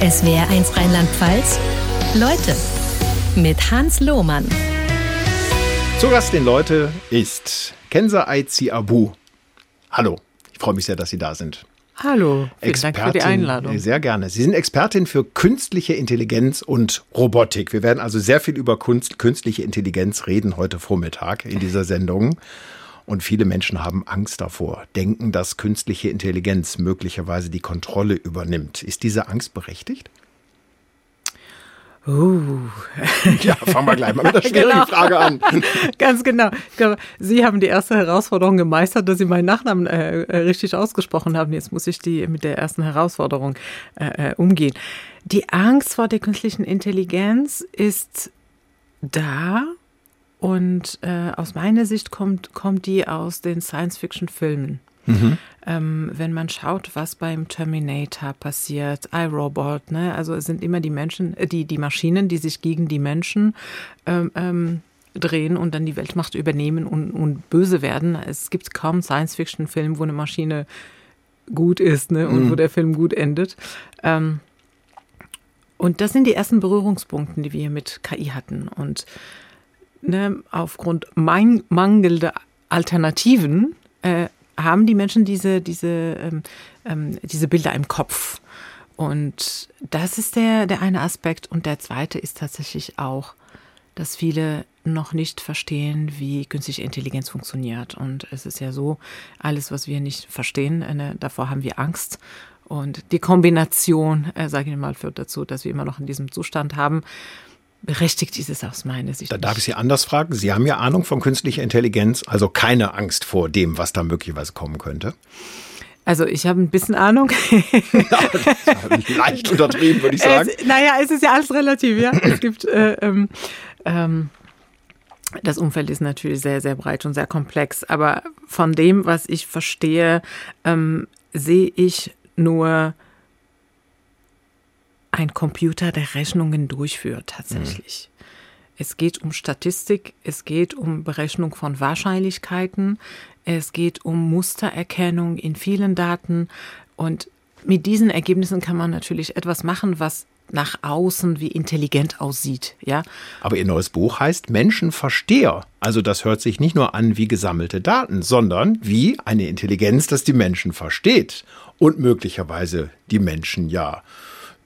SWR1 Rheinland-Pfalz. Leute mit Hans Lohmann. Zu Gast den Leute ist Kenza Aizi Abu. Hallo, ich freue mich sehr, dass Sie da sind. Hallo, vielen Expertin, Dank für die Einladung. Sehr gerne. Sie sind Expertin für künstliche Intelligenz und Robotik. Wir werden also sehr viel über Kunst, künstliche Intelligenz reden heute Vormittag in dieser Sendung. Und viele Menschen haben Angst davor, denken, dass künstliche Intelligenz möglicherweise die Kontrolle übernimmt. Ist diese Angst berechtigt? Uh. Ja, fangen wir gleich mal mit der schwierigen genau. Frage an. Ganz genau. Glaube, Sie haben die erste Herausforderung gemeistert, dass Sie meinen Nachnamen äh, äh, richtig ausgesprochen haben. Jetzt muss ich die mit der ersten Herausforderung äh, äh umgehen. Die Angst vor der künstlichen Intelligenz ist da und äh, aus meiner Sicht kommt, kommt die aus den Science-Fiction-Filmen. Mhm. Ähm, wenn man schaut, was beim Terminator passiert, iRobot, ne, also es sind immer die Menschen, äh, die, die Maschinen, die sich gegen die Menschen ähm, ähm, drehen und dann die Weltmacht übernehmen und, und böse werden. Es gibt kaum Science-Fiction-Film, wo eine Maschine gut ist ne, und mhm. wo der Film gut endet. Ähm, und das sind die ersten Berührungspunkte, die wir mit KI hatten. Und ne, aufgrund mein, mangelnder Alternativen äh, haben die Menschen diese, diese, ähm, ähm, diese Bilder im Kopf. Und das ist der, der eine Aspekt. Und der zweite ist tatsächlich auch, dass viele noch nicht verstehen, wie künstliche Intelligenz funktioniert. Und es ist ja so, alles, was wir nicht verstehen, äh, davor haben wir Angst. Und die Kombination, äh, sage ich mal, führt dazu, dass wir immer noch in diesem Zustand haben, berechtigt ist es aus meiner Sicht. Da darf ich Sie anders fragen. Sie haben ja Ahnung von künstlicher Intelligenz, also keine Angst vor dem, was da möglicherweise kommen könnte. Also ich habe ein bisschen Ahnung. ja, leicht untertrieben, würde ich sagen. Es, naja, es ist ja alles relativ, ja. Es gibt äh, ähm, ähm, das Umfeld ist natürlich sehr, sehr breit und sehr komplex. Aber von dem, was ich verstehe, ähm, sehe ich nur ein Computer, der Rechnungen durchführt tatsächlich. Mhm. Es geht um Statistik, es geht um Berechnung von Wahrscheinlichkeiten, es geht um Mustererkennung in vielen Daten und mit diesen Ergebnissen kann man natürlich etwas machen, was nach außen wie intelligent aussieht, ja. Aber Ihr neues Buch heißt Menschenversteher. Also das hört sich nicht nur an wie gesammelte Daten, sondern wie eine Intelligenz, das die Menschen versteht und möglicherweise die Menschen ja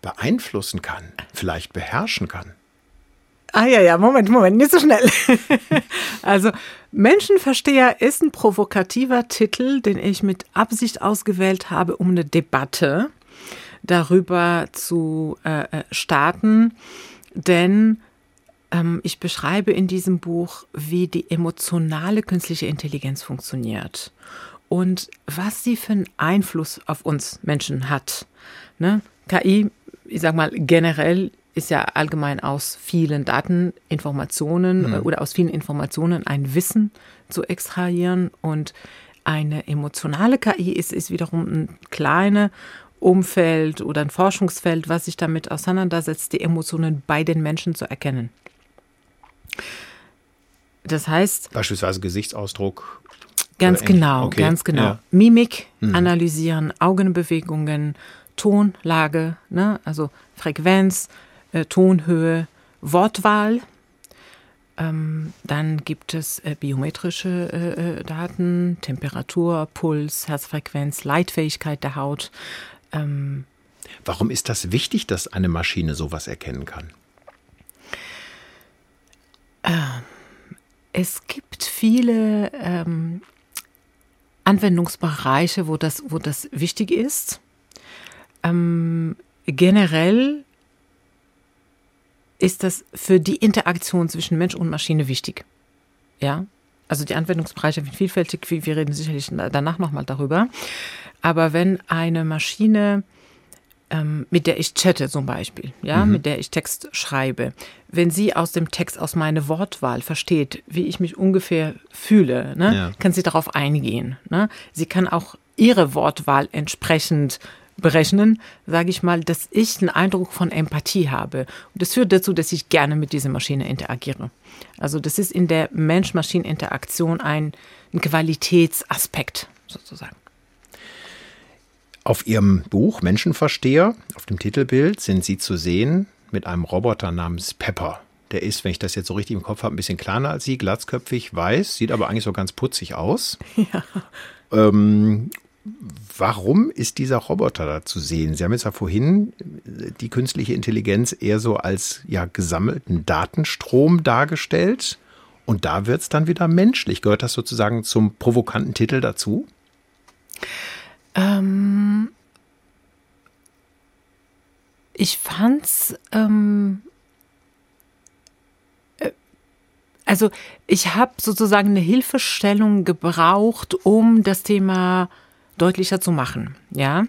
beeinflussen kann, vielleicht beherrschen kann. Ah ja, ja, Moment, Moment, nicht so schnell. also Menschenversteher ist ein provokativer Titel, den ich mit Absicht ausgewählt habe, um eine Debatte darüber zu äh, äh starten. Denn ähm, ich beschreibe in diesem Buch, wie die emotionale künstliche Intelligenz funktioniert und was sie für einen Einfluss auf uns Menschen hat. Ne? KI ich sag mal, generell ist ja allgemein aus vielen Daten, Informationen mhm. oder aus vielen Informationen ein Wissen zu extrahieren und eine emotionale KI ist, ist wiederum ein kleines Umfeld oder ein Forschungsfeld, was sich damit auseinandersetzt, die Emotionen bei den Menschen zu erkennen. Das heißt. Beispielsweise Gesichtsausdruck. Ganz genau, okay. ganz genau. Ja. Mimik mhm. analysieren, Augenbewegungen, Tonlage, ne? also Frequenz, äh, Tonhöhe, Wortwahl. Ähm, dann gibt es äh, biometrische äh, äh, Daten, Temperatur, Puls, Herzfrequenz, Leitfähigkeit der Haut. Ähm, Warum ist das wichtig, dass eine Maschine sowas erkennen kann? Ähm, es gibt viele ähm, Anwendungsbereiche, wo das, wo das wichtig ist. Ähm, generell ist das für die Interaktion zwischen Mensch und Maschine wichtig. Ja, also die Anwendungsbereiche sind vielfältig. Wir reden sicherlich danach nochmal darüber. Aber wenn eine Maschine, ähm, mit der ich chatte zum Beispiel, ja, mhm. mit der ich Text schreibe, wenn sie aus dem Text, aus meiner Wortwahl versteht, wie ich mich ungefähr fühle, ne, ja. kann sie darauf eingehen. Ne? Sie kann auch ihre Wortwahl entsprechend berechnen, sage ich mal, dass ich einen Eindruck von Empathie habe. Und das führt dazu, dass ich gerne mit dieser Maschine interagiere. Also das ist in der Mensch-Maschinen-Interaktion ein, ein Qualitätsaspekt sozusagen. Auf Ihrem Buch Menschenversteher, auf dem Titelbild, sind Sie zu sehen mit einem Roboter namens Pepper. Der ist, wenn ich das jetzt so richtig im Kopf habe, ein bisschen kleiner als Sie, glatzköpfig, weiß, sieht aber eigentlich so ganz putzig aus. Ja. Ähm, warum ist dieser Roboter da zu sehen? Sie haben jetzt ja vorhin die künstliche Intelligenz eher so als ja, gesammelten Datenstrom dargestellt. Und da wird es dann wieder menschlich. Gehört das sozusagen zum provokanten Titel dazu? Ähm, ich fand's ähm, äh, also ich habe sozusagen eine Hilfestellung gebraucht, um das Thema deutlicher zu machen. Ja,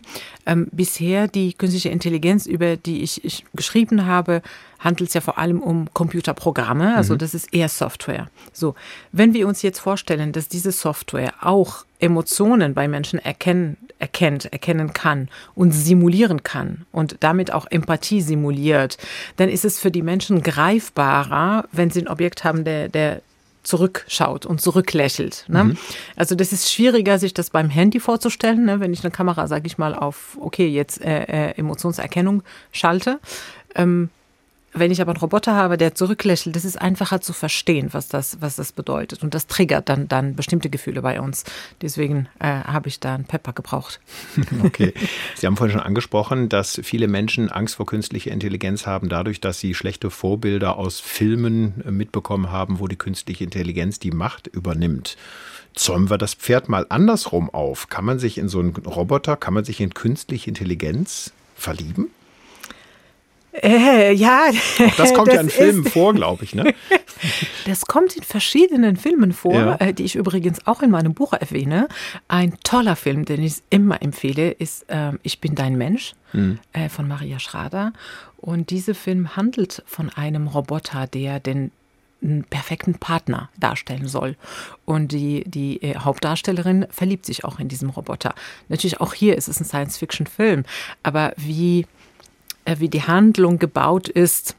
ähm, bisher die künstliche Intelligenz, über die ich, ich geschrieben habe, handelt es ja vor allem um Computerprogramme. Also mhm. das ist eher Software. So, wenn wir uns jetzt vorstellen, dass diese Software auch Emotionen bei Menschen erkennen, erkennt, erkennen kann und simulieren kann und damit auch Empathie simuliert, dann ist es für die Menschen greifbarer, wenn sie ein Objekt haben, der, der zurückschaut und zurücklächelt. Ne? Mhm. Also das ist schwieriger, sich das beim Handy vorzustellen, ne? wenn ich eine Kamera, sage ich mal, auf, okay, jetzt äh, äh, Emotionserkennung schalte. Ähm, wenn ich aber einen Roboter habe, der zurücklächelt, das ist einfacher zu verstehen, was das, was das bedeutet. Und das triggert dann, dann bestimmte Gefühle bei uns. Deswegen äh, habe ich da einen Pepper gebraucht. Okay. Sie haben vorhin schon angesprochen, dass viele Menschen Angst vor künstlicher Intelligenz haben, dadurch, dass sie schlechte Vorbilder aus Filmen äh, mitbekommen haben, wo die künstliche Intelligenz die Macht übernimmt. Zäumen wir das Pferd mal andersrum auf. Kann man sich in so einen Roboter, kann man sich in künstliche Intelligenz verlieben? Äh, ja. Auch das kommt das ja in Filmen vor, glaube ich, ne? Das kommt in verschiedenen Filmen vor, ja. äh, die ich übrigens auch in meinem Buch erwähne. Ein toller Film, den ich immer empfehle, ist äh, Ich bin dein Mensch mhm. äh, von Maria Schrader. Und dieser Film handelt von einem Roboter, der den einen perfekten Partner darstellen soll. Und die, die äh, Hauptdarstellerin verliebt sich auch in diesem Roboter. Natürlich auch hier ist es ein Science-Fiction-Film, aber wie äh, wie die Handlung gebaut ist,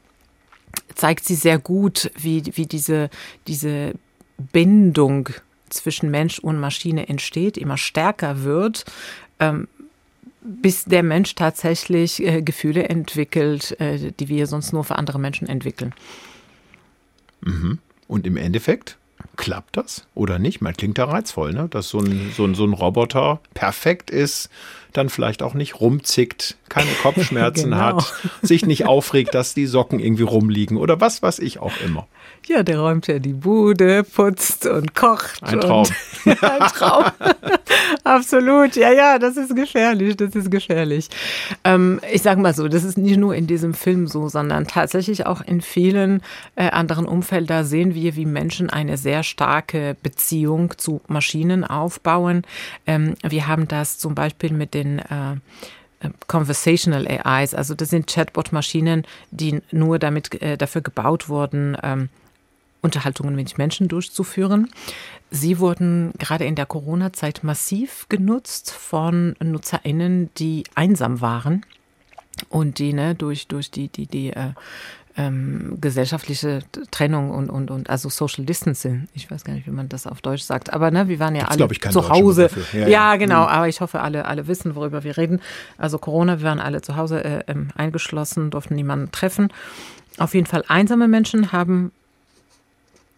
zeigt sie sehr gut, wie, wie diese, diese Bindung zwischen Mensch und Maschine entsteht, immer stärker wird, ähm, bis der Mensch tatsächlich äh, Gefühle entwickelt, äh, die wir sonst nur für andere Menschen entwickeln. Mhm. Und im Endeffekt klappt das oder nicht? Man klingt da reizvoll, ne? dass so ein, so, ein, so ein Roboter perfekt ist, dann vielleicht auch nicht rumzickt, keine Kopfschmerzen genau. hat, sich nicht aufregt, dass die Socken irgendwie rumliegen oder was weiß ich auch immer. Ja, der räumt ja die Bude, putzt und kocht. Ein Traum. Und, ein Traum. Absolut. Ja, ja, das ist gefährlich. Das ist gefährlich. Ähm, ich sage mal so, das ist nicht nur in diesem Film so, sondern tatsächlich auch in vielen äh, anderen Umfeldern sehen wir, wie Menschen eine sehr starke Beziehung zu Maschinen aufbauen. Ähm, wir haben das zum Beispiel mit den äh, äh, Conversational AIs, also das sind Chatbot-Maschinen, die nur damit äh, dafür gebaut wurden, ähm, Unterhaltungen mit Menschen durchzuführen. Sie wurden gerade in der Corona-Zeit massiv genutzt von NutzerInnen, die einsam waren und die ne, durch, durch die, die, die äh, ähm, gesellschaftliche Trennung und, und, und also Social Distancing. Ich weiß gar nicht, wie man das auf Deutsch sagt. Aber ne, wir waren ja Gibt's, alle zu Hause. Ja, ja. ja, genau. Mhm. Aber ich hoffe, alle, alle wissen, worüber wir reden. Also Corona, wir waren alle zu Hause äh, ähm, eingeschlossen, durften niemanden treffen. Auf jeden Fall einsame Menschen haben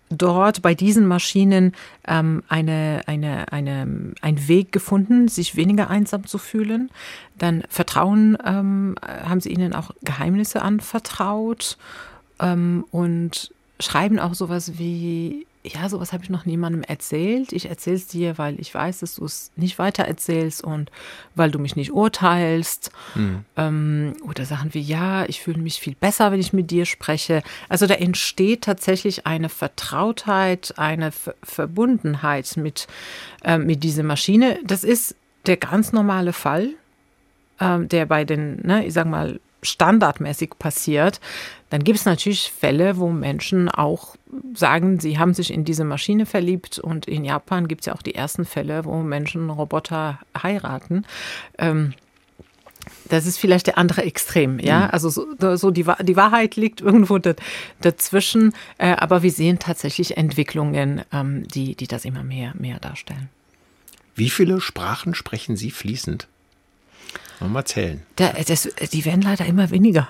dort bei diesen Maschinen ähm, eine, eine, eine, ein Weg gefunden, sich weniger einsam zu fühlen. Dann Vertrauen ähm, haben sie ihnen auch Geheimnisse anvertraut ähm, und schreiben auch sowas wie ja, sowas habe ich noch niemandem erzählt. Ich erzähle es dir, weil ich weiß, dass du es nicht weiter erzählst und weil du mich nicht urteilst. Mhm. Ähm, oder Sachen wie, ja, ich fühle mich viel besser, wenn ich mit dir spreche. Also da entsteht tatsächlich eine Vertrautheit, eine Ver Verbundenheit mit, äh, mit dieser Maschine. Das ist der ganz normale Fall, äh, der bei den, ne, ich sag mal, standardmäßig passiert, dann gibt es natürlich Fälle, wo Menschen auch sagen, sie haben sich in diese Maschine verliebt und in Japan gibt es ja auch die ersten Fälle, wo Menschen Roboter heiraten. Ähm, das ist vielleicht der andere Extrem, ja. Mhm. Also so, so die, die, Wahrheit liegt irgendwo dazwischen, äh, aber wir sehen tatsächlich Entwicklungen, ähm, die, die das immer mehr, mehr darstellen. Wie viele Sprachen sprechen Sie fließend? Mal zählen. Da, das, die werden leider immer weniger.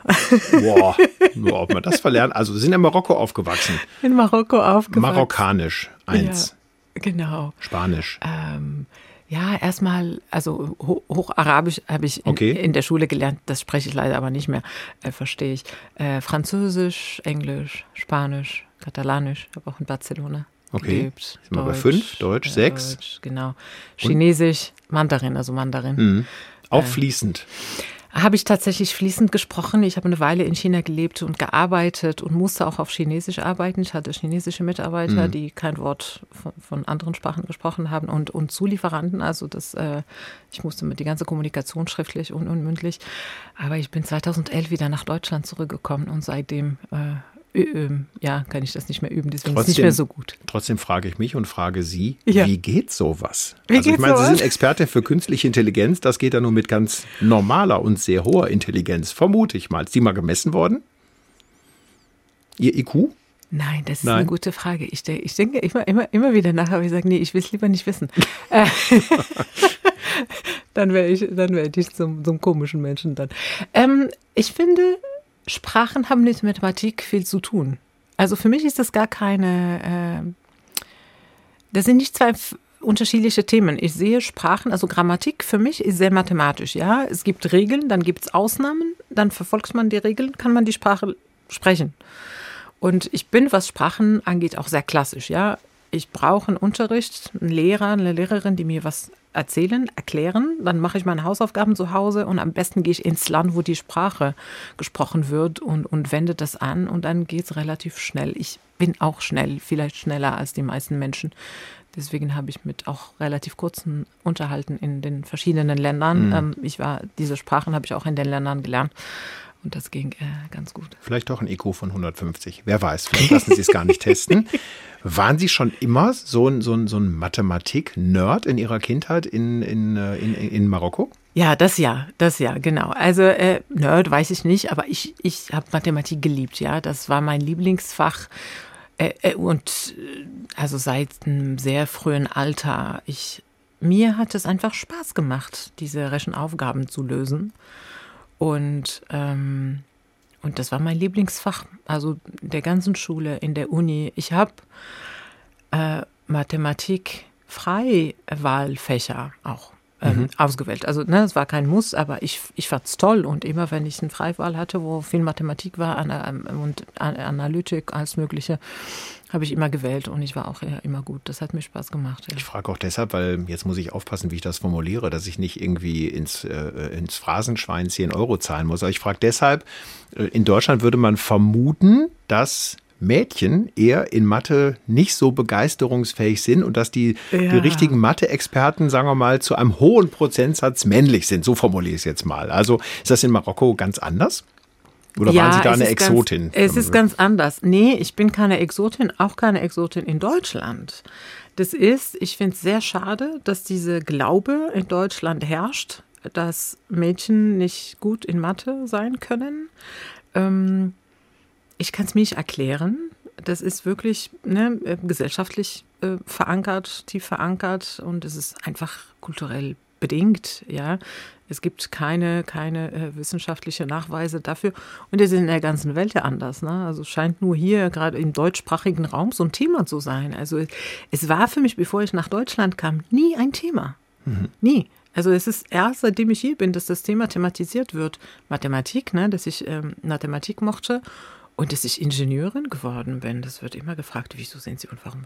Boah, nur ob man das verlernt. Also, Sie sind in Marokko aufgewachsen. In Marokko aufgewachsen. Marokkanisch, eins. Ja, genau. Spanisch. Ähm, ja, erstmal, also Ho Hocharabisch habe ich in, Okay. in der Schule gelernt, das spreche ich leider aber nicht mehr, äh, verstehe ich. Äh, Französisch, Englisch, Spanisch, Katalanisch, habe auch in Barcelona Okay. gelebt. Sind wir bei fünf, Deutsch, sechs? Deutsch, genau. Chinesisch, Mandarin, also Mandarin. Mhm. Auch fließend. Habe ich tatsächlich fließend gesprochen. Ich habe eine Weile in China gelebt und gearbeitet und musste auch auf Chinesisch arbeiten. Ich hatte chinesische Mitarbeiter, die kein Wort von, von anderen Sprachen gesprochen haben und, und Zulieferanten. Also das, äh, ich musste mit die ganze Kommunikation schriftlich und, und mündlich. Aber ich bin 2011 wieder nach Deutschland zurückgekommen und seitdem äh, ja, kann ich das nicht mehr üben. Deswegen ist es nicht mehr so gut. Trotzdem frage ich mich und frage Sie, Ja. wie geht sowas? Wie also ich meine, Sie sowas? sind Experte für künstliche Intelligenz. Das geht ja nur mit ganz normaler und sehr hoher Intelligenz, vermute ich mal. Ist die mal gemessen worden? Ihr IQ? Nein, das ist Nein. eine gute Frage. Ich, de ich denke immer, immer, immer wieder nach, aber ich sage, nee, ich will es lieber nicht wissen. Äh, dann wäre ich, dann wäre ich zum, zum komischen Menschen dann. Ähm, ich finde, Sprachen haben mit Mathematik viel zu tun. Also für mich ist das gar keine, äh, das sind nicht zwei unterschiedliche Themen. Ich sehe Sprachen, also Grammatik für mich ist sehr mathematisch, ja. Es gibt Regeln, dann gibt es Ausnahmen, dann verfolgt man die Regeln, kann man die Sprache sprechen. Und ich bin, was Sprachen angeht, auch sehr klassisch, ja. Ich brauche einen Unterricht, einen Lehrer, eine Lehrerin, die mir was erzählen, erklären. Dann mache ich meine Hausaufgaben zu Hause und am besten gehe ich ins Land, wo die Sprache gesprochen wird und, und wende das an und dann geht es relativ schnell. Ich bin auch schnell, vielleicht schneller als die meisten Menschen. Deswegen habe ich mit auch relativ kurzen Unterhalten in den verschiedenen Ländern. Ähm, ich war, diese Sprachen habe ich auch in den Ländern gelernt. Und das ging äh, ganz gut. Vielleicht doch ein IQ von 150. Wer weiß, vielleicht lassen Sie es gar nicht testen. Waren Sie schon immer so ein, so ein, so ein Mathematik-Nerd in Ihrer Kindheit in, in, äh, in, in Marokko? Ja, das ja, das ja, genau. Also äh, Nerd weiß ich nicht, aber ich, ich habe Mathematik geliebt, ja. Das war mein Lieblingsfach. Äh, äh, und äh, also seit einem sehr frühen Alter. Ich, mir hat es einfach Spaß gemacht, diese Rechenaufgaben zu lösen. Und, ähm, und das war mein Lieblingsfach, also der ganzen Schule, in der Uni. Ich habe äh, Mathematik Freiwahlfächer auch ähm, ausgewählt. Also ne, es war kein Muss, aber ich, ich fand es toll. Und immer wenn ich eine Freiwahl hatte, wo viel Mathematik war ana- ähm, und An- Analytik, alles Mögliche, habe ich immer gewählt und ich war auch immer gut. Das hat mir Spaß gemacht. Ja. Ich frage auch deshalb, weil jetzt muss ich aufpassen, wie ich das formuliere, dass ich nicht irgendwie ins, äh, ins Phrasenschwein 10 Euro zahlen muss. Aber ich frage deshalb, äh, in Deutschland würde man vermuten, dass Mädchen eher in Mathe nicht so begeisterungsfähig sind und dass die, die Ja. richtigen Mathe-Experten, sagen wir mal, zu einem hohen Prozentsatz männlich sind. So formuliere ich es jetzt mal. Also ist das in Marokko ganz anders? Oder waren Sie da eine Exotin? Ganz, es ist ganz anders. Nee, ich bin keine Exotin, auch keine Exotin in Deutschland. Das ist, ich finde es sehr schade, dass diese Glaube in Deutschland herrscht, dass Mädchen nicht gut in Mathe sein können. Ähm, ich kann es mir nicht erklären. Das ist wirklich ne, äh, gesellschaftlich äh, verankert, tief verankert und es ist einfach kulturell bedingt. Ja, es gibt keine keine äh, wissenschaftliche Nachweise dafür und es ist in der ganzen Welt ja anders. Ne? Also scheint nur hier gerade im deutschsprachigen Raum so ein Thema zu sein. Also es war für mich, bevor ich nach Deutschland kam, nie ein Thema. Nie. Also es ist erst, seitdem ich hier bin, dass das Thema thematisiert wird. Mathematik, ne, dass ich ähm, Mathematik mochte und dass ich Ingenieurin geworden bin. Das wird immer gefragt, wieso sind Sie und warum?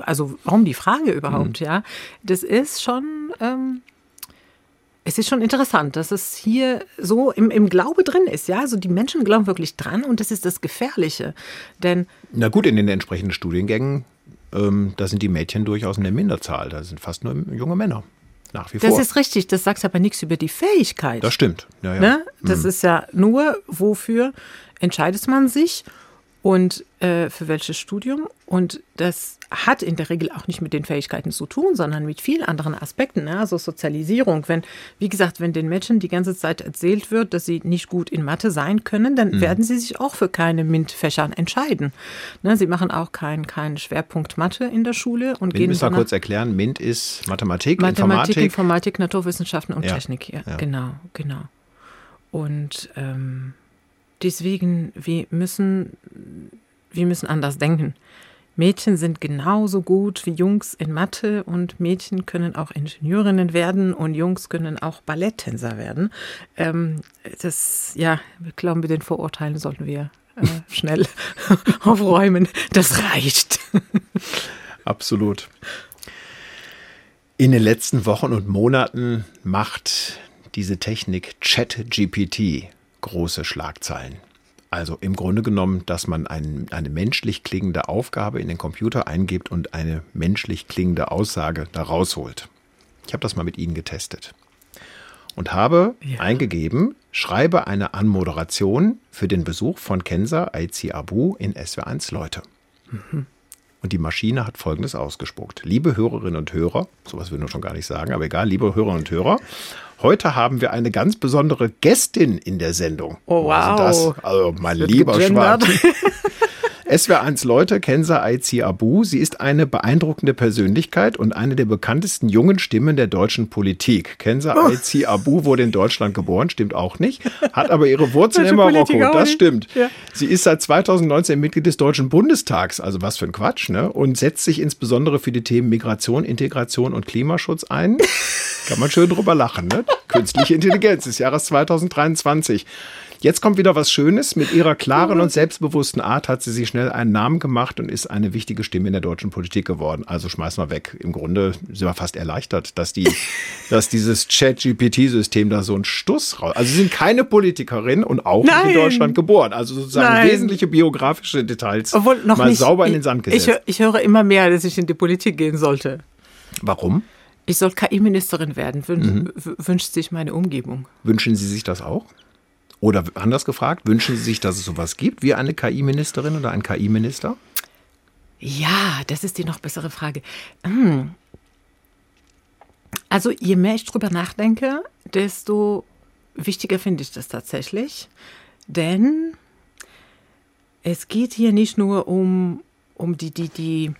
Also warum die Frage überhaupt, ja? Das ist schon, ähm, es ist schon interessant, dass es hier so im, im Glaube drin ist, ja? Also die Menschen glauben wirklich dran und das ist das Gefährliche. Denn Na gut, in den entsprechenden Studiengängen, ähm, da sind die Mädchen durchaus in der Minderzahl. Da sind fast nur junge Männer. Nach wie das vor. ist richtig, das sagt aber nichts über die Fähigkeit. das stimmt. Ja, ja. Ne? Das ist ja nur, wofür entscheidet man sich und äh, für welches Studium. Und das hat in der Regel auch nicht mit den Fähigkeiten zu tun, sondern mit vielen anderen Aspekten. Ne? Also Sozialisierung. Wenn, wie gesagt, wenn den Menschen die ganze Zeit erzählt wird, dass sie nicht gut in Mathe sein können, dann mhm. werden sie sich auch für keine MINT-Fächer entscheiden. Ne? Sie machen auch keinen kein Schwerpunkt Mathe in der Schule. Und MINT gehen müssen wir kurz erklären. MINT ist Mathematik, Mathematik Informatik. Informatik, Naturwissenschaften und Ja. Technik. Ja, Ja. Genau, genau. Und ähm, deswegen, wir müssen, wir müssen anders denken. Mädchen sind genauso gut wie Jungs in Mathe und Mädchen können auch Ingenieurinnen werden und Jungs können auch Balletttänzer werden. Ähm, das, ja, wir glauben, mit den Vorurteilen sollten wir äh, schnell aufräumen. Das reicht. Absolut. In den letzten Wochen und Monaten macht diese Technik ChatGPT große Schlagzeilen. Also im Grunde genommen, dass man ein, eine menschlich klingende Aufgabe in den Computer eingibt und eine menschlich klingende Aussage da rausholt. Ich habe das mal mit Ihnen getestet und habe Ja. eingegeben, schreibe eine Anmoderation für den Besuch von Kenza Aizi Abu in SW1 Leute. Und die Maschine hat Folgendes ausgespuckt. Liebe Hörerinnen und Hörer, sowas will ich schon gar nicht sagen, aber egal, liebe Hörerinnen und Hörer, heute haben wir eine ganz besondere Gästin in der Sendung. Oh, wow. Also, das, also mein lieber. Schwan. SWR1 Leute, Kenza Aizi Abu. Sie ist eine beeindruckende Persönlichkeit und eine der bekanntesten jungen Stimmen der deutschen Politik. Kenza Oh. Aizi Abu wurde in Deutschland geboren, stimmt auch nicht, hat aber ihre Wurzeln in Marokko. Das stimmt. Ja. Sie ist seit 2019 Mitglied des Deutschen Bundestags, also was für ein Quatsch, ne? Und setzt sich insbesondere für die Themen Migration, Integration und Klimaschutz ein. Kann man schön drüber lachen, ne? Künstliche Intelligenz des Jahres 2023. Jetzt kommt wieder was Schönes. Mit ihrer klaren und selbstbewussten Art hat sie sich schnell einen Namen gemacht und ist eine wichtige Stimme in der deutschen Politik geworden. Also schmeiß mal weg. Im Grunde sind wir fast erleichtert, dass die, dass dieses Chat-GPT-System da so ein Stuss raus. Also sie sind keine Politikerin und auch nicht in Nein. Deutschland geboren. Also sozusagen Nein. wesentliche biografische Details Obwohl noch mal nicht. sauber in den ich, Sand ich, gesetzt. hör- ich höre immer mehr, dass ich in die Politik gehen sollte. Warum? Ich soll KI-Ministerin werden, wün Mhm. wünscht sich meine Umgebung. Wünschen Sie sich das auch? Oder anders gefragt, wünschen Sie sich, dass es sowas gibt wie eine KI-Ministerin oder ein KI-Minister? Ja, das ist die noch bessere Frage. Hm. Also je mehr ich drüber nachdenke, desto wichtiger finde ich das tatsächlich. Denn es geht hier nicht nur um, um die, die, die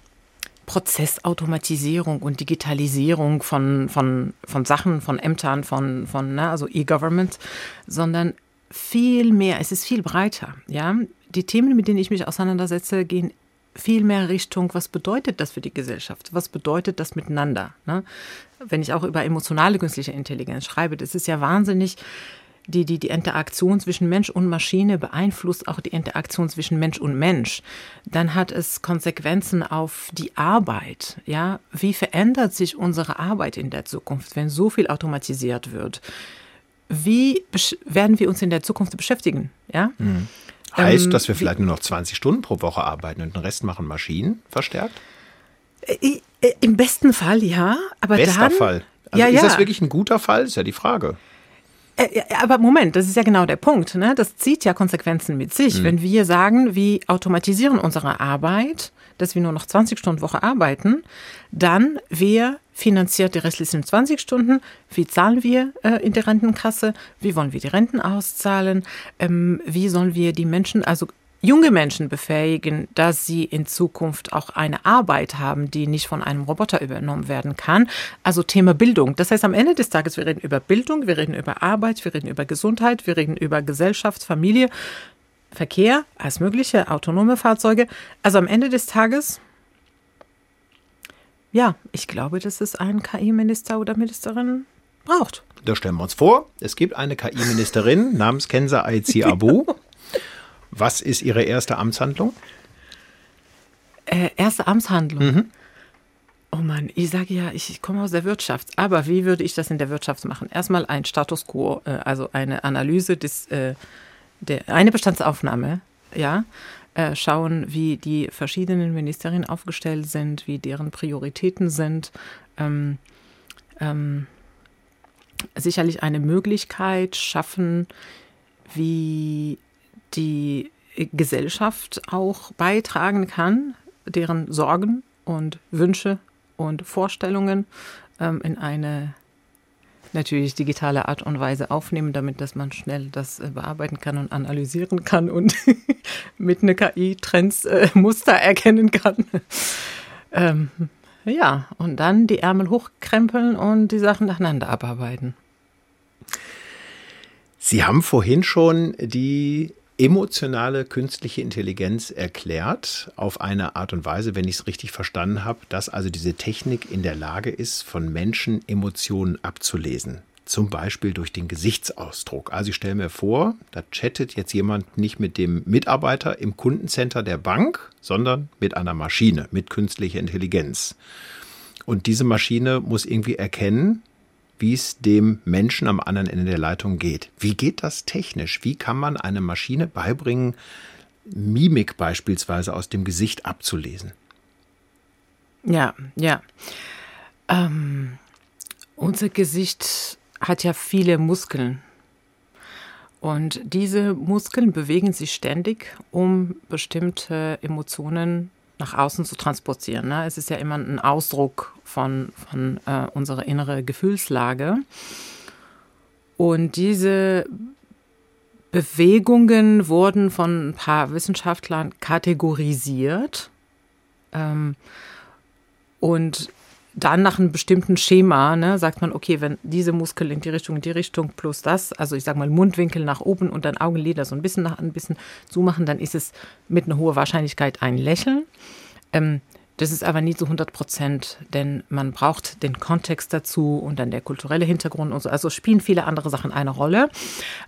Prozessautomatisierung und Digitalisierung von, von, von Sachen, von Ämtern, von, von ne, also E-Government, sondern viel mehr, es ist viel breiter. Ja? Die Themen, mit denen ich mich auseinandersetze, gehen viel mehr Richtung, was bedeutet das für die Gesellschaft? Was bedeutet das miteinander? Ne? Wenn ich auch über emotionale künstliche Intelligenz schreibe, das ist ja wahnsinnig, die, die, die Interaktion zwischen Mensch und Maschine beeinflusst auch die Interaktion zwischen Mensch und Mensch. Dann hat es Konsequenzen auf die Arbeit. Ja, wie verändert sich unsere Arbeit in der Zukunft, wenn so viel automatisiert wird? Wie werden wir uns in der Zukunft beschäftigen? Ja, Heißt, Ähm, dass wir vielleicht nur noch 20 Stunden pro Woche arbeiten und den Rest machen Maschinen verstärkt? Äh, äh, Im besten Fall ja, aber Bester dann, Fall. Also ja, ist ja. das wirklich ein guter Fall? Ist ja die Frage. Äh, Aber Moment, das ist ja genau der Punkt. Ne? Das zieht ja Konsequenzen mit sich. Mhm. Wenn wir sagen, wir automatisieren unsere Arbeit, dass wir nur noch 20 Stunden Woche arbeiten, dann wer finanziert die restlichen 20 Stunden? Wie zahlen wir äh, in der Rentenkasse? Wie wollen wir die Renten auszahlen? Ähm, wie sollen wir die Menschen, also junge Menschen befähigen, dass sie in Zukunft auch eine Arbeit haben, die nicht von einem Roboter übernommen werden kann. Also Thema Bildung. Das heißt, am Ende des Tages, wir reden über Bildung, wir reden über Arbeit, wir reden über Gesundheit, wir reden über Gesellschaft, Familie, Verkehr, alles mögliche, autonome Fahrzeuge. Also am Ende des Tages, ja, ich glaube, dass es einen KI-Minister oder Ministerin braucht. Da stellen wir uns vor, es gibt eine KI-Ministerin namens Kenza Aizi Abu. Was ist ihre erste Amtshandlung? Äh, erste Amtshandlung. Mhm. Oh Mann, ich sage ja, ich komme aus der Wirtschaft. Aber wie würde ich das in der Wirtschaft machen? Erstmal ein Status quo, äh, also eine Analyse des, äh, der, eine Bestandsaufnahme, ja. Äh, schauen, wie die verschiedenen Ministerien aufgestellt sind, wie deren Prioritäten sind. Ähm, ähm, sicherlich eine Möglichkeit schaffen, wie die Gesellschaft auch beitragen kann, deren Sorgen und Wünsche und Vorstellungen ähm, in eine natürlich digitale Art und Weise aufnehmen, damit dass man schnell das äh, bearbeiten kann und analysieren kann und mit einer KI Trends äh, Muster erkennen kann. ähm, ja, und dann die Ärmel hochkrempeln und die Sachen nacheinander abarbeiten. Sie haben vorhin schon die emotionale künstliche Intelligenz erklärt, auf eine Art und Weise, wenn ich es richtig verstanden habe, dass also diese Technik in der Lage ist, von Menschen Emotionen abzulesen. Zum Beispiel durch den Gesichtsausdruck. Also ich stelle mir vor, da chattet jetzt jemand nicht mit dem Mitarbeiter im Kundencenter der Bank, sondern mit einer Maschine, mit künstlicher Intelligenz. Und diese Maschine muss irgendwie erkennen, wie es dem Menschen am anderen Ende der Leitung geht. Wie geht das technisch? Wie kann man eine Maschine beibringen, Mimik beispielsweise aus dem Gesicht abzulesen? Ja, ja. Ähm, unser Gesicht hat ja viele Muskeln. Und diese Muskeln bewegen sich ständig, um bestimmte Emotionen nach außen zu transportieren. Ne? Es ist ja immer ein Ausdruck von, von äh, unserer inneren Gefühlslage. Und diese Bewegungen wurden von ein paar Wissenschaftlern kategorisiert. Ähm, und dann nach einem bestimmten Schema ne, sagt man, okay, wenn diese Muskel in die Richtung, in die Richtung plus das, also ich sage mal Mundwinkel nach oben und dann Augenlider so ein bisschen nach ein bisschen zumachen, dann ist es mit einer hohen Wahrscheinlichkeit ein Lächeln. Ähm, das ist aber nie zu 100 Prozent, denn man braucht den Kontext dazu und dann der kulturelle Hintergrund und so. Also spielen viele andere Sachen eine Rolle.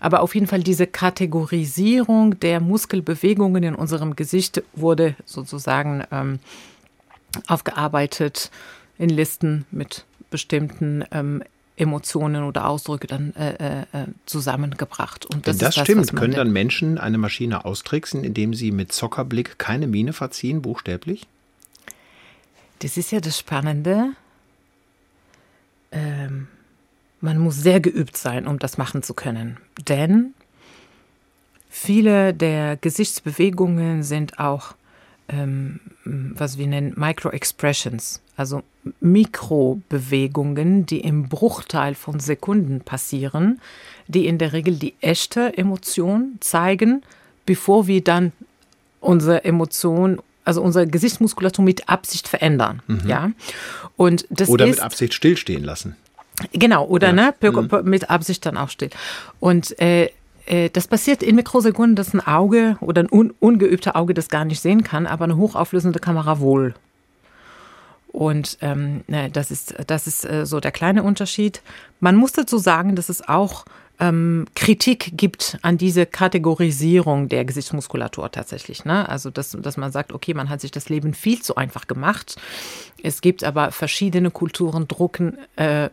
Aber auf jeden Fall diese Kategorisierung der Muskelbewegungen in unserem Gesicht wurde sozusagen ähm, aufgearbeitet in Listen mit bestimmten ähm, Emotionen oder Ausdrücke dann äh, äh, zusammengebracht. Und das Wenn das, das stimmt, können dann Menschen eine Maschine austricksen, indem sie mit Zockerblick keine Miene verziehen, buchstäblich? Das ist ja das Spannende. Ähm, man muss sehr geübt sein, um das machen zu können. Denn viele der Gesichtsbewegungen sind auch ähm, was wir nennen Micro-Expressions, also Mikrobewegungen, die im Bruchteil von Sekunden passieren, die in der Regel die echte Emotion zeigen, bevor wir dann unsere Emotion, also unsere Gesichtsmuskulatur mit Absicht verändern. Mhm. Ja? Und das oder ist, mit Absicht stillstehen lassen. Genau, oder ja. ne, mhm. mit Absicht dann auch still. Und äh, äh, das passiert in Mikrosekunden, dass ein Auge oder ein un ungeübter Auge das gar nicht sehen kann, aber eine hochauflösende Kamera wohl. Und ähm, ne, das ist, das ist äh, so der kleine Unterschied. Man muss dazu sagen, dass es auch ähm, Kritik gibt an diese Kategorisierung der Gesichtsmuskulatur tatsächlich. Ne? Also, dass, dass man sagt, okay, man hat sich das Leben viel zu einfach gemacht. Es gibt aber verschiedene Kulturen, drucken, äh,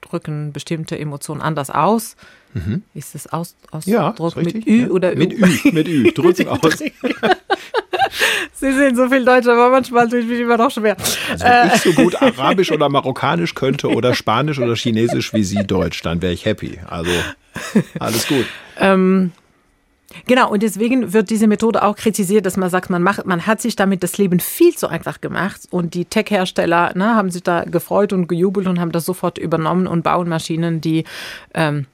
drücken bestimmte Emotionen anders aus. Mhm. Ist das aus, Ausdruck ja, mit Ü ja. oder Ü? Mit Ü, mit Ü, drücken aus. Sie sehen so viel Deutsch, aber manchmal tue ich mich immer noch schwer. Also wenn ich so gut Arabisch oder Marokkanisch könnte oder Spanisch oder Chinesisch wie Sie Deutsch, dann wäre ich happy. Also alles gut. ähm, Genau, und deswegen wird diese Methode auch kritisiert, dass man sagt, man, macht, man hat sich damit das Leben viel zu einfach gemacht und die Tech-Hersteller ne, haben sich da gefreut und gejubelt und haben das sofort übernommen und bauen Maschinen, die ähm,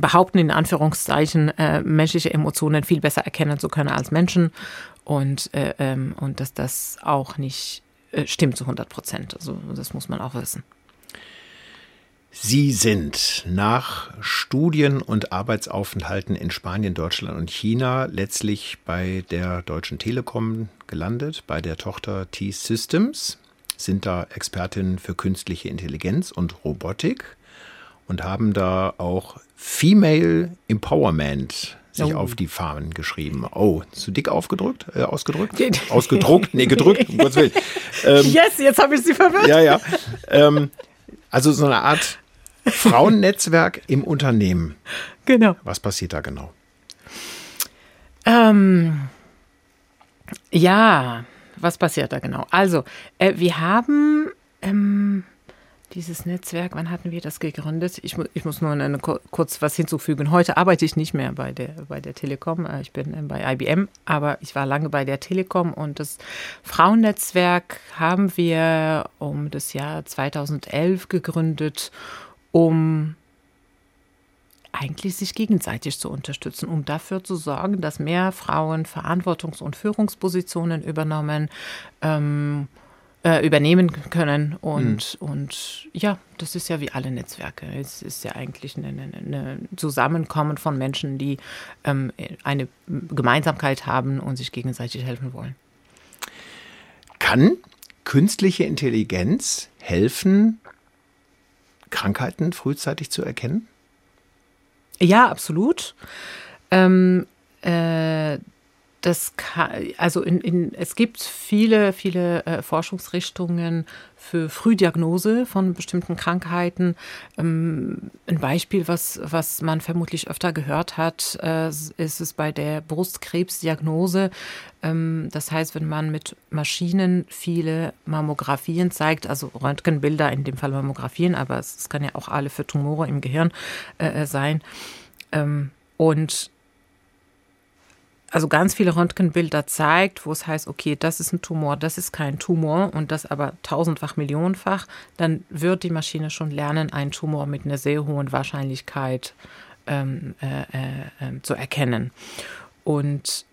behaupten, in Anführungszeichen, äh, menschliche Emotionen viel besser erkennen zu können als Menschen und, äh, ähm, und dass das auch nicht äh, stimmt zu 100 Prozent. Also das muss man auch wissen. Sie sind nach Studien und Arbeitsaufenthalten in Spanien, Deutschland und China letztlich bei der Deutschen Telekom gelandet, bei der Tochter T-Systems, sind da Expertin für künstliche Intelligenz und Robotik und haben da auch Female Empowerment sich oh. auf die Fahnen geschrieben. Oh, zu dick aufgedrückt, äh, ausgedrückt? Ausgedruckt? Nee, gedrückt, um Gottes Willen. Ähm, yes, jetzt habe ich sie verwirrt. Ja, ja. Ähm, also so eine Art Frauennetzwerk im Unternehmen. Genau. Was passiert da genau? Ähm, ja, was passiert da genau? Also, äh, wir haben ähm, dieses Netzwerk, wann hatten wir das gegründet? Ich, ich muss nur eine, kurz was hinzufügen. Heute arbeite ich nicht mehr bei der, bei der Telekom. Äh, ich bin äh, bei IBM, aber ich war lange bei der Telekom und das Frauennetzwerk haben wir um das Jahr 2011 gegründet, um eigentlich sich gegenseitig zu unterstützen, um dafür zu sorgen, dass mehr Frauen Verantwortungs- und Führungspositionen übernommen. Ähm, äh, übernehmen können. Und, mhm. und ja, das ist ja wie alle Netzwerke. Es ist ja eigentlich ein Zusammenkommen von Menschen, die ähm, eine Gemeinsamkeit haben und sich gegenseitig helfen wollen. Kann künstliche Intelligenz helfen, Krankheiten frühzeitig zu erkennen? Ja, absolut. Ähm, äh, das kann, also in, in, es gibt viele, viele äh, Forschungsrichtungen für Frühdiagnose von bestimmten Krankheiten. Ähm, ein Beispiel, was, was man vermutlich öfter gehört hat, äh, ist es bei der Brustkrebsdiagnose. Ähm, das heißt, wenn man mit Maschinen viele Mammografien zeigt, also Röntgenbilder, in dem Fall Mammografien, aber es, es kann ja auch alle für Tumore im Gehirn äh, äh sein. Ähm, und also ganz viele Röntgenbilder zeigt, wo es heißt, okay, das ist ein Tumor, das ist kein Tumor und das aber tausendfach, millionenfach, dann wird die Maschine schon lernen, einen Tumor mit einer sehr hohen Wahrscheinlichkeit ähm, äh, äh, äh zu erkennen. Und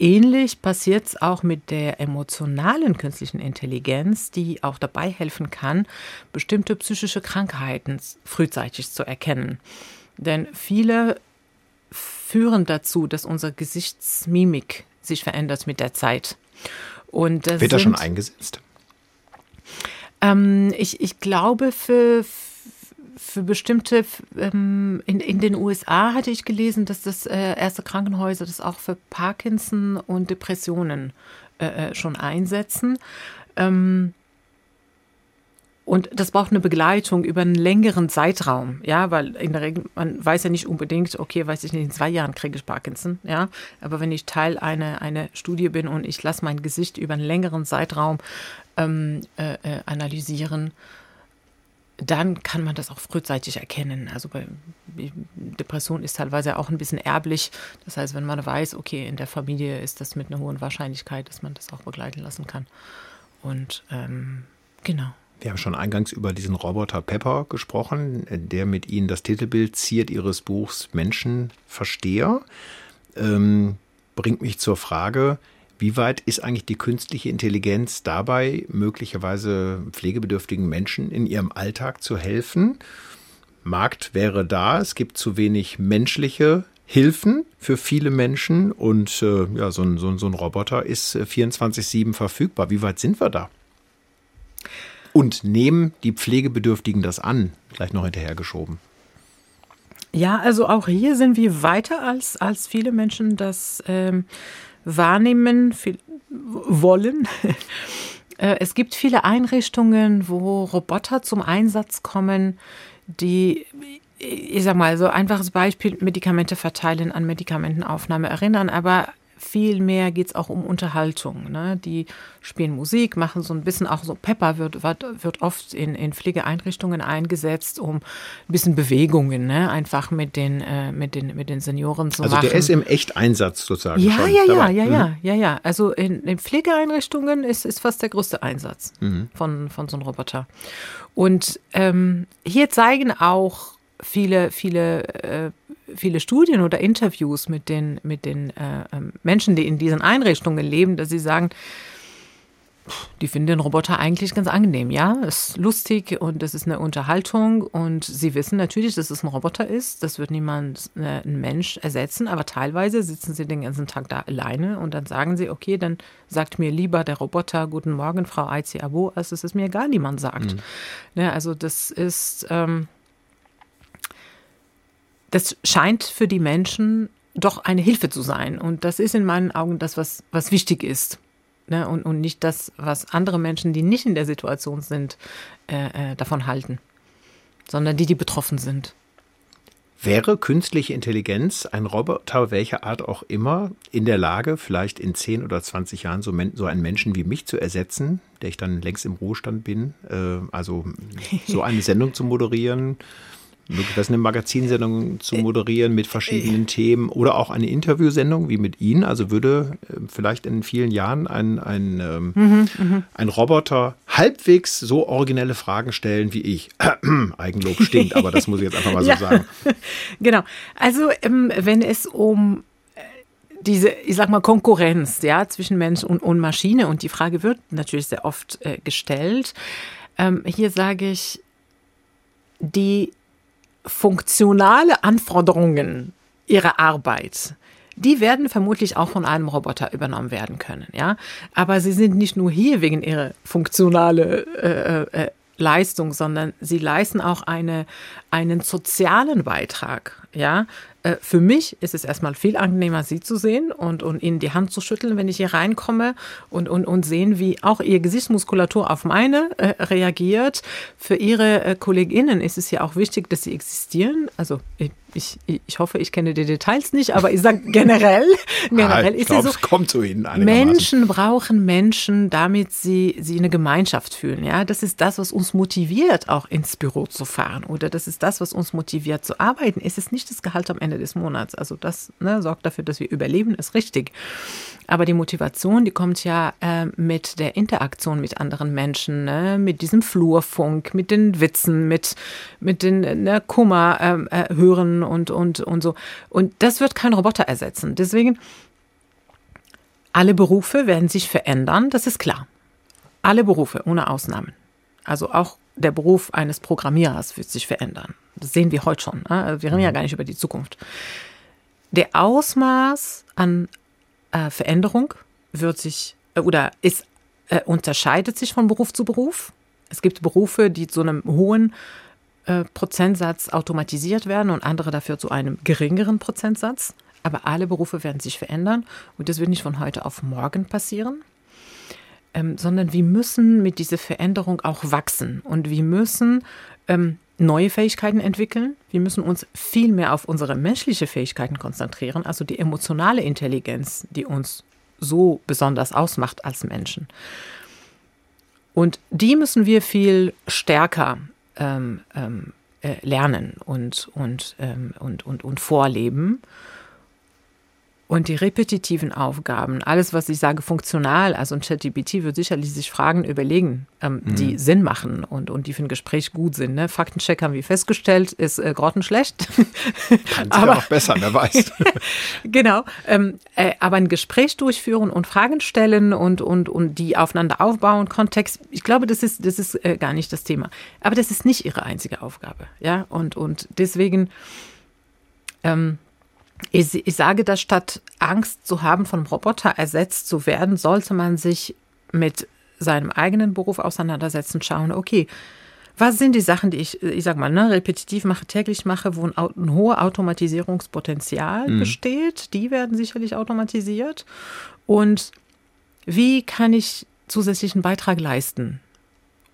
ähnlich passiert es auch mit der emotionalen künstlichen Intelligenz, die auch dabei helfen kann, bestimmte psychische Krankheiten frühzeitig zu erkennen. Denn viele führen dazu, dass unsere Gesichtsmimik sich verändert mit der Zeit. Und Wird das schon eingesetzt? Ähm, ich, ich glaube, für, für bestimmte, ähm, in, in den USA hatte ich gelesen, dass das äh, erste Krankenhäuser das auch für Parkinson und Depressionen äh, äh schon einsetzen. Ähm, und das braucht eine Begleitung über einen längeren Zeitraum, ja, weil in der Regel, man weiß ja nicht unbedingt, okay, weiß ich nicht, in zwei Jahren kriege ich Parkinson, ja, aber wenn ich Teil einer eine Studie bin und ich lasse mein Gesicht über einen längeren Zeitraum ähm, äh, äh, analysieren, dann kann man das auch frühzeitig erkennen. Also bei Depression ist teilweise auch ein bisschen erblich. Das heißt, wenn man weiß, okay, in der Familie ist das mit einer hohen Wahrscheinlichkeit, dass man das auch begleiten lassen kann. Und ähm, genau. Wir haben schon eingangs über diesen Roboter Pepper gesprochen, der mit Ihnen das Titelbild ziert Ihres Buchs Menschenversteher. Ähm, bringt mich zur Frage, wie weit ist eigentlich die künstliche Intelligenz dabei, möglicherweise pflegebedürftigen Menschen in ihrem Alltag zu helfen? Markt wäre da, es gibt zu wenig menschliche Hilfen für viele Menschen und äh, ja, so ein, so, so ein Roboter ist 24-7 verfügbar. Wie weit sind wir da? Und nehmen die Pflegebedürftigen das an? Gleich noch hinterhergeschoben. Ja, also auch hier sind wir weiter als, als viele Menschen das ähm, wahrnehmen viel, wollen. Äh, es gibt viele Einrichtungen, wo Roboter zum Einsatz kommen, die, ich sag mal, so einfaches Beispiel, Medikamente verteilen, an Medikamentenaufnahme erinnern, aber Vielmehr geht es auch um Unterhaltung. Ne? Die spielen Musik, machen so ein bisschen auch so Pepper wird, wird oft in, in Pflegeeinrichtungen eingesetzt, um ein bisschen Bewegungen, ne? einfach mit den, äh, mit den, mit den Senioren zu also machen. Also der ist im Echteinsatz sozusagen. Ja, schon ja, ja, ja, mhm. ja, ja, ja. Also in, in Pflegeeinrichtungen ist, ist fast der größte Einsatz mhm. von, von so einem Roboter. Und ähm, hier zeigen auch viele, viele, äh, viele Studien oder Interviews mit den, mit den äh, ähm, Menschen, die in diesen Einrichtungen leben, dass sie sagen, die finden den Roboter eigentlich ganz angenehm, ja. Es ist lustig und es ist eine Unterhaltung und sie wissen natürlich, dass es ein Roboter ist. Das wird niemand, äh, ein Mensch ersetzen, aber teilweise sitzen sie den ganzen Tag da alleine und dann sagen sie, okay, dann sagt mir lieber der Roboter Guten Morgen, Frau Aizi Abo, als es ist mir egal, niemand sagt. Mhm. Ja, also das ist, ähm, das scheint für die Menschen doch eine Hilfe zu sein. Und das ist in meinen Augen das, was, was wichtig ist. Ne? Und, und nicht das, was andere Menschen, die nicht in der Situation sind, äh, äh, davon halten, sondern die, die betroffen sind. Wäre künstliche Intelligenz, ein Roboter welcher Art auch immer, in der Lage, vielleicht in 10 oder 20 Jahren so, so einen Menschen wie mich zu ersetzen, der ich dann längst im Ruhestand bin, äh, also so eine Sendung zu moderieren, möglicherweise eine Magazinsendung zu moderieren mit verschiedenen Themen oder auch eine Interviewsendung wie mit Ihnen. Also würde äh, vielleicht in vielen Jahren ein, ein, ähm, mhm, ein Roboter halbwegs so originelle Fragen stellen wie ich. Eigenlob stinkt, aber das muss ich jetzt einfach mal so ja. sagen. Genau. Also ähm, wenn es um äh, diese, ich sag mal, Konkurrenz, ja, zwischen Mensch und, und Maschine und die Frage wird natürlich sehr oft äh, gestellt. Ähm, hier sage ich, die funktionale Anforderungen ihrer Arbeit, die werden vermutlich auch von einem Roboter übernommen werden können, ja. Aber sie sind nicht nur hier wegen ihrer funktionale äh, äh, Leistung, sondern sie leisten auch eine, einen sozialen Beitrag, ja. Äh, für mich ist es erstmal viel angenehmer, sie zu sehen und, und ihnen die Hand zu schütteln, wenn ich hier reinkomme und, und, und sehen, wie auch ihre Gesichtsmuskulatur auf meine äh, reagiert. Für ihre äh, KollegInnen ist es ja auch wichtig, dass sie existieren. Also ich, ich, ich hoffe, ich kenne die Details nicht, aber ich sage generell, generell ah, ist glaub, es so, kommt zu Ihnen Menschen brauchen Menschen, damit sie, sie eine Gemeinschaft fühlen. Ja, das ist das, was uns motiviert, auch ins Büro zu fahren oder das ist das, was uns motiviert zu arbeiten. Es ist nicht das Gehalt am Ende Des Monats. Also das ne, sorgt dafür, dass wir überleben, ist richtig. Aber die Motivation, die kommt ja äh, mit der Interaktion mit anderen Menschen, ne? mit diesem Flurfunk, mit den Witzen, mit, mit den ne, Kummer ähm, äh, hören und, und, und so. Und das wird kein Roboter ersetzen. Deswegen, alle Berufe werden sich verändern, das ist klar. Alle Berufe, ohne Ausnahmen. Also auch der Beruf eines Programmierers wird sich verändern. Das sehen wir heute schon. Ne? Also wir reden ja mhm. gar nicht über die Zukunft. Der Ausmaß an äh, Veränderung wird sich äh, oder ist, äh, unterscheidet sich von Beruf zu Beruf. Es gibt Berufe, die zu einem hohen äh, Prozentsatz automatisiert werden und andere dafür zu einem geringeren Prozentsatz. Aber alle Berufe werden sich verändern und das wird nicht von heute auf morgen passieren ähm, sondern wir müssen mit dieser Veränderung auch wachsen und wir müssen ähm, neue Fähigkeiten entwickeln. Wir müssen uns viel mehr auf unsere menschliche Fähigkeiten konzentrieren, also die emotionale Intelligenz, die uns so besonders ausmacht als Menschen. Und die müssen wir viel stärker ähm, ähm, äh, lernen und, und, ähm, und, und, und vorleben. Und die repetitiven Aufgaben, alles, was ich sage, funktional, also ein ChatGPT wird sicherlich sich Fragen überlegen, ähm, mhm. die Sinn machen und, und die für ein Gespräch gut sind. Ne? Faktencheck haben wir festgestellt, ist äh, grottenschlecht. Kann aber auch besser, wer weiß. genau. Ähm, äh, aber ein Gespräch durchführen und Fragen stellen und, und, und die aufeinander aufbauen, Kontext, ich glaube, das ist, das ist äh, gar nicht das Thema. Aber das ist nicht ihre einzige Aufgabe. Ja, und, und deswegen, ähm, ich, ich sage, dass statt Angst zu haben, von Roboter ersetzt zu werden, sollte man sich mit seinem eigenen Beruf auseinandersetzen, schauen, okay, was sind die Sachen, die ich, ich sag mal, ne, repetitiv mache, täglich mache, wo ein, ein hohes Automatisierungspotenzial mhm. besteht? Die werden sicherlich automatisiert. Und wie kann ich zusätzlichen Beitrag leisten?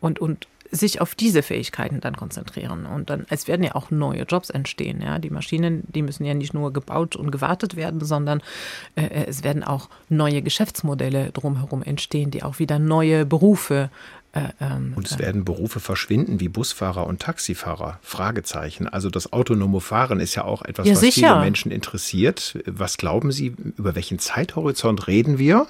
Und, und sich auf diese Fähigkeiten dann konzentrieren. Und dann, es werden ja auch neue Jobs entstehen. Ja? Die Maschinen, die müssen ja nicht nur gebaut und gewartet werden, sondern äh, äh, es werden auch neue Geschäftsmodelle drumherum entstehen, die auch wieder neue Berufe äh, ähm, und es werden Berufe verschwinden wie Busfahrer und Taxifahrer? Fragezeichen. Also das autonome Fahren ist ja auch etwas, ja, was sicher. viele Menschen interessiert. Was glauben Sie, über welchen Zeithorizont reden wir,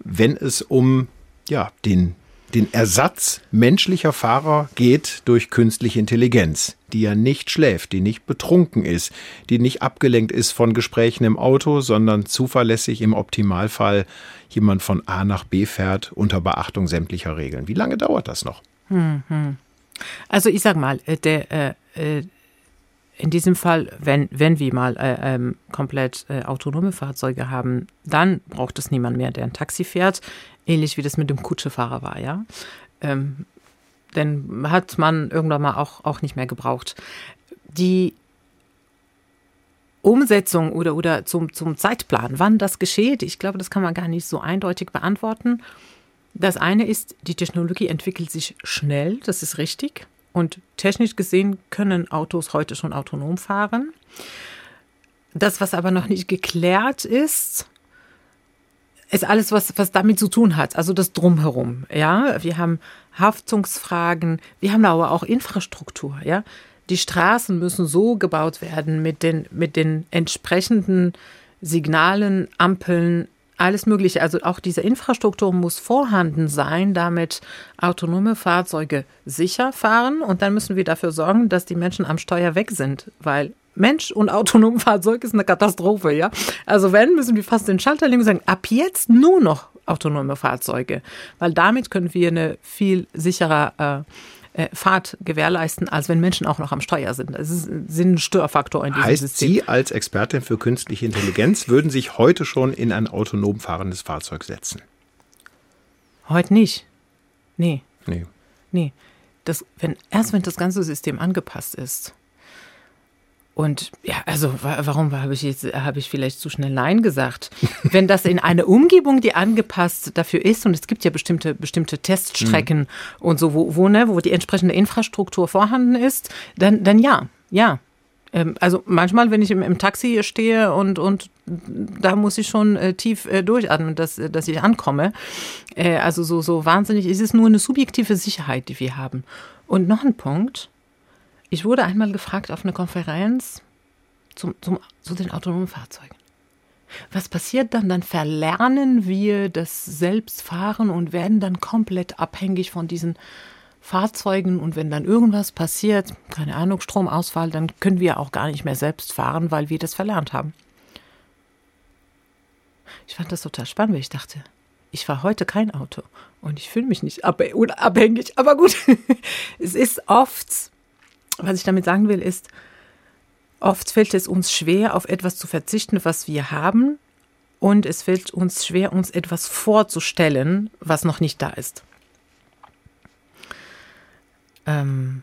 wenn es um ja, den den Ersatz menschlicher Fahrer geht durch künstliche Intelligenz, die ja nicht schläft, die nicht betrunken ist, die nicht abgelenkt ist von Gesprächen im Auto, sondern zuverlässig im Optimalfall jemand von A nach B fährt unter Beachtung sämtlicher Regeln. Wie lange dauert das noch? Hm, hm. Also ich sag mal, äh, der, äh, äh, in diesem Fall, wenn, wenn wir mal äh, ähm, komplett äh, autonome Fahrzeuge haben, dann braucht es niemand mehr, der ein Taxi fährt. Ähnlich wie das mit dem Kutschefahrer war, ja. Ähm, denn hat man irgendwann mal auch, auch nicht mehr gebraucht. Die Umsetzung oder, oder zum, zum Zeitplan, wann das geschieht, ich glaube, das kann man gar nicht so eindeutig beantworten. Das eine ist, die Technologie entwickelt sich schnell, das ist richtig. Und technisch gesehen können Autos heute schon autonom fahren. Das, was aber noch nicht geklärt ist, ist alles, was, was damit zu tun hat, also das Drumherum. Ja, wir haben Haftungsfragen, wir haben aber auch Infrastruktur. Ja, die Straßen müssen so gebaut werden mit den, mit den entsprechenden Signalen, Ampeln, alles Mögliche. Also auch diese Infrastruktur muss vorhanden sein, damit autonome Fahrzeuge sicher fahren. Und dann müssen wir dafür sorgen, dass die Menschen am Steuer weg sind, weil Mensch und autonomes Fahrzeug ist eine Katastrophe, ja. Also wenn, müssen wir fast den Schalter legen und sagen, ab jetzt nur noch autonome Fahrzeuge, weil damit können wir eine viel sicherer äh, äh Fahrt gewährleisten, als wenn Menschen auch noch am Steuer sind. Das ist, sind ein Störfaktor in diesem heißt System. Sie als Expertin für künstliche Intelligenz würden sich heute schon in ein autonom fahrendes Fahrzeug setzen? Heute nicht. Nee. Nee. Nee. Das, wenn, erst wenn das ganze System angepasst ist. Und ja, also warum habe ich jetzt habe ich vielleicht zu schnell Nein gesagt? Wenn das in eine Umgebung, die angepasst dafür ist, und es gibt ja bestimmte bestimmte Teststrecken mhm. und so, wo, wo, ne, wo die entsprechende Infrastruktur vorhanden ist, dann, dann ja, ja. Ähm, also manchmal, wenn ich im, im Taxi stehe und, und da muss ich schon äh, tief äh, durchatmen, dass, dass ich ankomme. Äh, also so, so wahnsinnig ist es nur eine subjektive Sicherheit, die wir haben. Und noch ein Punkt ich wurde einmal gefragt auf einer Konferenz zum, zum, zu den autonomen Fahrzeugen. Was passiert dann? Dann verlernen wir das Selbstfahren und werden dann komplett abhängig von diesen Fahrzeugen. Und wenn dann irgendwas passiert, keine Ahnung, Stromausfall, dann können wir auch gar nicht mehr selbst fahren, weil wir das verlernt haben. Ich fand das total spannend, weil ich dachte, ich fahre heute kein Auto und ich fühle mich nicht abhängig. Aber gut, es ist oft was ich damit sagen will, ist, oft fällt es uns schwer, auf etwas zu verzichten, was wir haben. Und es fällt uns schwer, uns etwas vorzustellen, was noch nicht da ist. Ähm,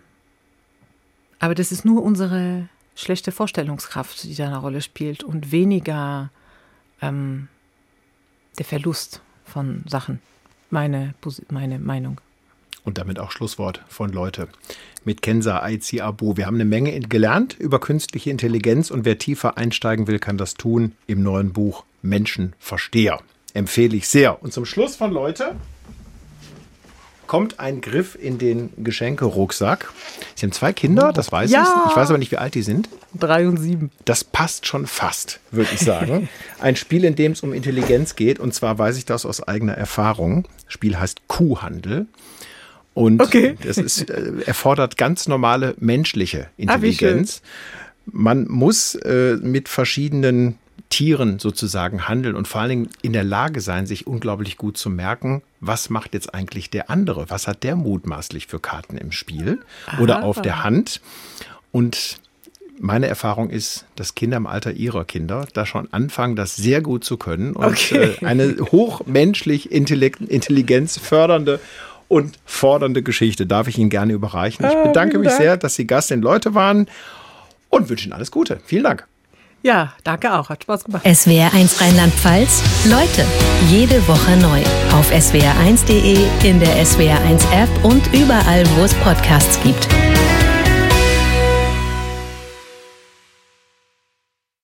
aber das ist nur unsere schlechte Vorstellungskraft, die da eine Rolle spielt und weniger ähm, der Verlust von Sachen. Meine, meine Meinung. Und damit auch Schlusswort von Leute mit Kenza Aizi Abu. Wir haben eine Menge gelernt über künstliche Intelligenz und wer tiefer einsteigen will, kann das tun im neuen Buch Menschenversteher. Empfehle ich sehr. Und zum Schluss von Leute kommt ein Griff in den Geschenkerucksack. Sie haben zwei Kinder, das weiß ja. ich. Ich weiß aber nicht, wie alt die sind. Drei und sieben. Das passt schon fast, würde ich sagen. ein Spiel, in dem es um Intelligenz geht. Und zwar weiß ich das aus eigener Erfahrung. Das Spiel heißt Kuhhandel. Und okay. das ist, äh, erfordert ganz normale menschliche ah, Intelligenz. Ah, Man muss äh, mit verschiedenen Tieren sozusagen handeln und vor allen Dingen in der Lage sein, sich unglaublich gut zu merken, was macht jetzt eigentlich der andere? Was hat der mutmaßlich für Karten im Spiel Aha. oder auf der Hand? Und meine Erfahrung ist, dass Kinder im Alter ihrer Kinder da schon anfangen, das sehr gut zu können und okay. äh, eine hochmenschlich Intelligenz fördernde und fordernde Geschichte darf ich Ihnen gerne überreichen. Ich ah, bedanke mich sehr, dass Sie Gast in Leute waren und wünsche Ihnen alles Gute. Vielen Dank. Ja, danke auch. Hat Spaß gemacht. SWR1 Rheinland-Pfalz. Leute, jede Woche neu. Auf swr1.de, in der SWR1 App und überall, wo es Podcasts gibt.